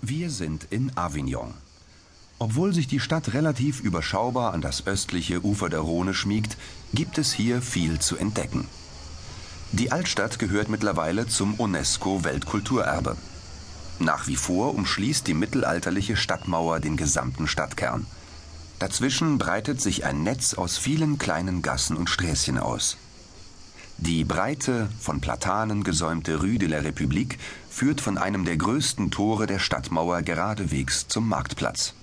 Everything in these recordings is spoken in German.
Wir sind in Avignon. Obwohl sich die Stadt relativ überschaubar an das östliche Ufer der Rhone schmiegt, gibt es hier viel zu entdecken. Die Altstadt gehört mittlerweile zum UNESCO-Weltkulturerbe. Nach wie vor umschließt die mittelalterliche Stadtmauer den gesamten Stadtkern. Dazwischen breitet sich ein Netz aus vielen kleinen Gassen und Sträßchen aus. Die breite, von Platanen gesäumte Rue de la République führt von einem der größten Tore der Stadtmauer geradewegs zum Marktplatz.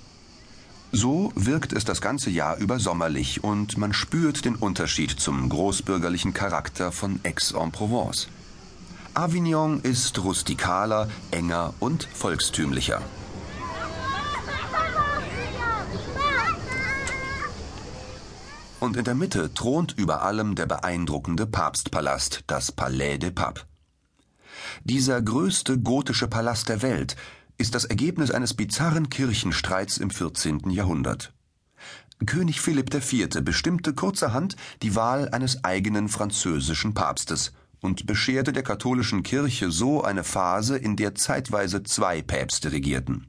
So wirkt es das ganze Jahr über sommerlich und man spürt den Unterschied zum großbürgerlichen Charakter von Aix-en-Provence. Avignon ist rustikaler, enger und volkstümlicher. Und in der Mitte thront über allem der beeindruckende Papstpalast, das Palais des Papes. Dieser größte gotische Palast der Welt ist das Ergebnis eines bizarren Kirchenstreits im 14. Jahrhundert. König Philipp IV. bestimmte kurzerhand die Wahl eines eigenen französischen Papstes – und bescherte der katholischen Kirche so eine Phase, in der zeitweise zwei Päpste regierten.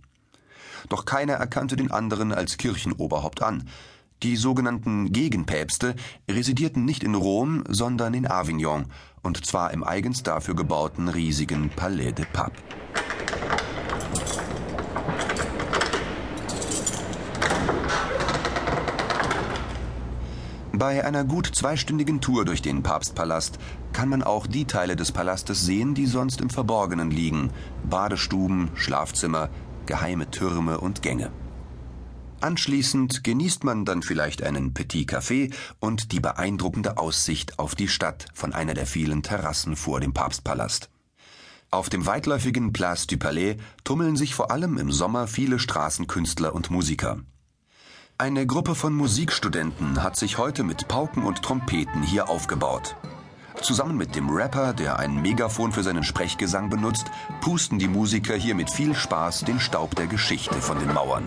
Doch keiner erkannte den anderen als Kirchenoberhaupt an. Die sogenannten Gegenpäpste residierten nicht in Rom, sondern in Avignon, und zwar im eigens dafür gebauten riesigen Palais de Pape. Bei einer gut zweistündigen Tour durch den Papstpalast kann man auch die Teile des Palastes sehen, die sonst im Verborgenen liegen. Badestuben, Schlafzimmer, geheime Türme und Gänge. Anschließend genießt man dann vielleicht einen Petit Café und die beeindruckende Aussicht auf die Stadt von einer der vielen Terrassen vor dem Papstpalast. Auf dem weitläufigen Place du Palais tummeln sich vor allem im Sommer viele Straßenkünstler und Musiker. Eine Gruppe von Musikstudenten hat sich heute mit Pauken und Trompeten hier aufgebaut. Zusammen mit dem Rapper, der ein Megafon für seinen Sprechgesang benutzt, pusten die Musiker hier mit viel Spaß den Staub der Geschichte von den Mauern.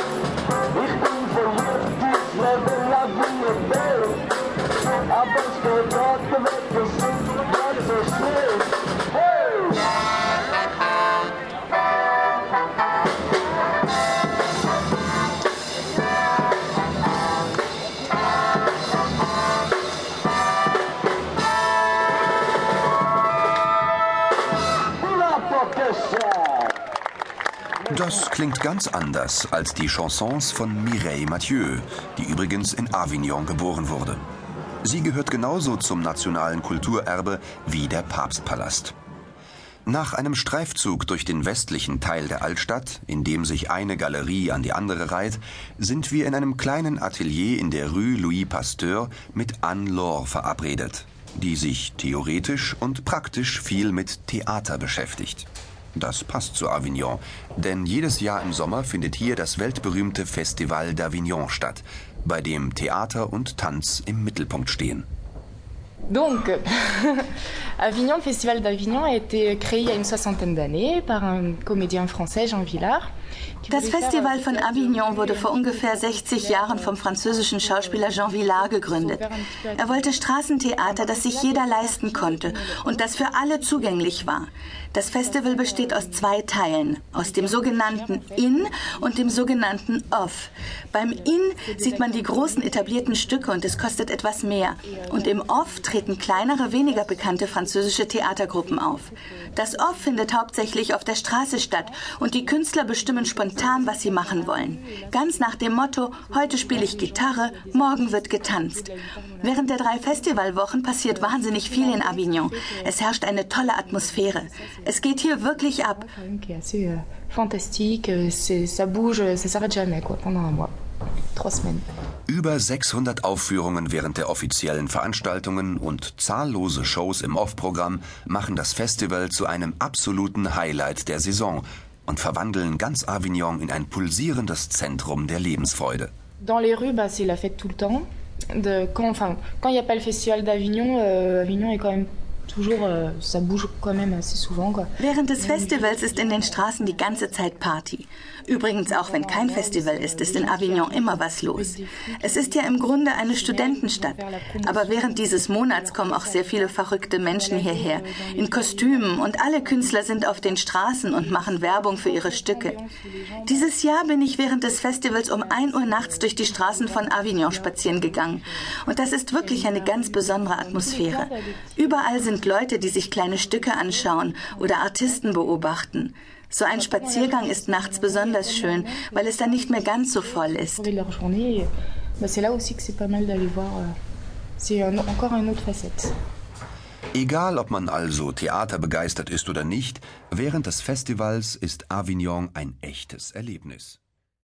Das klingt ganz anders als die Chansons von Mireille Mathieu, die übrigens in Avignon geboren wurde. Sie gehört genauso zum nationalen Kulturerbe wie der Papstpalast. Nach einem Streifzug durch den westlichen Teil der Altstadt, in dem sich eine Galerie an die andere reiht, sind wir in einem kleinen Atelier in der Rue Louis Pasteur mit Anne Laure verabredet, die sich theoretisch und praktisch viel mit Theater beschäftigt. Das passt zu Avignon, denn jedes Jahr im Sommer findet hier das weltberühmte Festival d'Avignon statt, bei dem Theater und Tanz im Mittelpunkt stehen. Donc, Avignon, Festival d'Avignon a été créé il y a une soixantaine d'années par un comédien français, Jean Villard. Das Festival von Avignon wurde vor ungefähr 60 Jahren vom französischen Schauspieler Jean Villard gegründet. Er wollte Straßentheater, das sich jeder leisten konnte und das für alle zugänglich war. Das Festival besteht aus zwei Teilen, aus dem sogenannten In und dem sogenannten Off. Beim In sieht man die großen etablierten Stücke und es kostet etwas mehr. Und im Off treten kleinere, weniger bekannte französische Theatergruppen auf. Das Off findet hauptsächlich auf der Straße statt und die Künstler bestimmen spontan, was sie machen wollen. Ganz nach dem Motto, heute spiele ich Gitarre, morgen wird getanzt. Während der drei Festivalwochen passiert wahnsinnig viel in Avignon. Es herrscht eine tolle Atmosphäre. Es geht hier wirklich ab. Pendant un mois. Über 600 Aufführungen während der offiziellen Veranstaltungen und zahllose Shows im Off-Programm machen das Festival zu einem absoluten Highlight der Saison und verwandeln ganz Avignon in ein pulsierendes Zentrum der Lebensfreude. Dans les rues, bah, c'est la fête tout le temps. De, quand, enfin, quand il n'y a pas le Festival d'Avignon, euh, Avignon est quand même Euh, Während des Festivals ist in den Straßen die ganze Zeit Party. Übrigens, auch wenn kein Festival ist, ist in Avignon immer was los. Es ist ja im Grunde eine Studentenstadt. Aber während dieses Monats kommen auch sehr viele verrückte Menschen hierher, in Kostümen und alle Künstler sind auf den Straßen und machen Werbung für ihre Stücke. Dieses Jahr bin ich während des Festivals um 1 Uhr nachts durch die Straßen von Avignon spazieren gegangen. Und das ist wirklich eine ganz besondere Atmosphäre. Überall sind sind Leute, die sich kleine Stücke anschauen oder Artisten beobachten. So ein Spaziergang ist nachts besonders schön, weil es dann nicht mehr ganz so voll ist. Euh, Egal, ob man also theaterbegeistert ist oder nicht, während des Festivals ist Avignon ein echtes Erlebnis.